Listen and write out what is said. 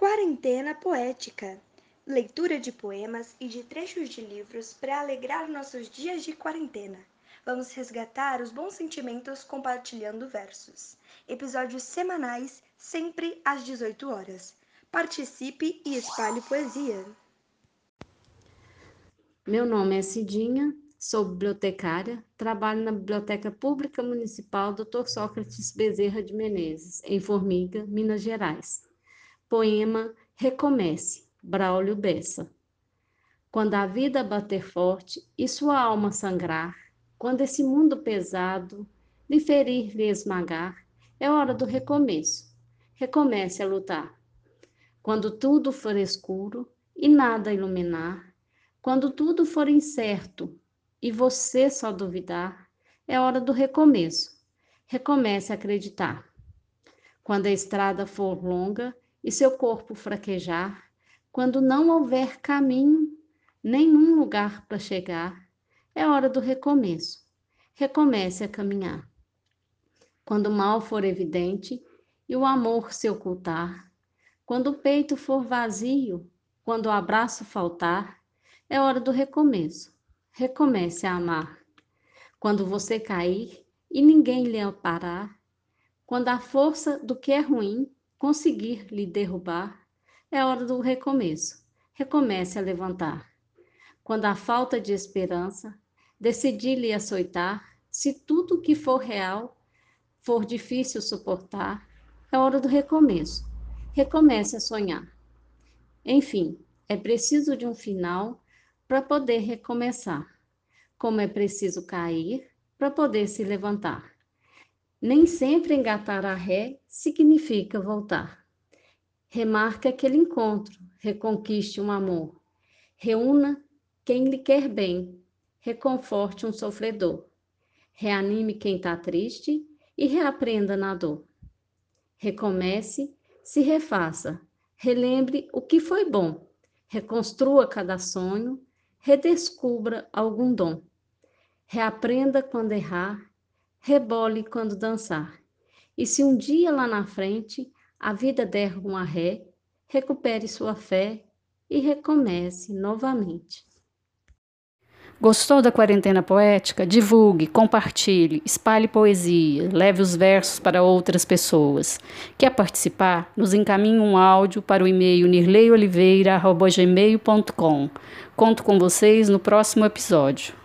Quarentena Poética leitura de poemas e de trechos de livros para alegrar nossos dias de quarentena. Vamos resgatar os bons sentimentos compartilhando versos. Episódios semanais, sempre às 18 horas. Participe e espalhe poesia. Meu nome é Cidinha, sou bibliotecária, trabalho na Biblioteca Pública Municipal Dr. Sócrates Bezerra de Menezes, em Formiga, Minas Gerais. Poema Recomece, Braulio Bessa. Quando a vida bater forte e sua alma sangrar, quando esse mundo pesado lhe ferir, lhe esmagar, é hora do recomeço. Recomece a lutar. Quando tudo for escuro e nada iluminar, quando tudo for incerto e você só duvidar, é hora do recomeço. Recomece a acreditar. Quando a estrada for longa e seu corpo fraquejar, quando não houver caminho, nenhum lugar para chegar, é hora do recomeço. Recomece a caminhar. Quando o mal for evidente e o amor se ocultar, quando o peito for vazio, quando o abraço faltar, é hora do recomeço. Recomece a amar. Quando você cair e ninguém lhe amparar, quando a força do que é ruim conseguir lhe derrubar, é hora do recomeço. Recomece a levantar. Quando a falta de esperança decidir lhe açoitar, se tudo que for real for difícil suportar, é hora do recomeço. Recomece a sonhar. Enfim, é preciso de um final para poder recomeçar, como é preciso cair para poder se levantar. Nem sempre engatar a ré significa voltar. Remarque aquele encontro, reconquiste um amor. Reúna quem lhe quer bem, reconforte um sofredor. Reanime quem está triste e reaprenda na dor. Recomece, se refaça, relembre o que foi bom, reconstrua cada sonho, redescubra algum dom. Reaprenda quando errar, rebole quando dançar. E se um dia lá na frente a vida der uma ré, recupere sua fé e recomece novamente. Gostou da quarentena poética? Divulgue, compartilhe, espalhe poesia, leve os versos para outras pessoas. Quer participar? Nos encaminhe um áudio para o e-mail nirleioliveira.gmail.com. Conto com vocês no próximo episódio.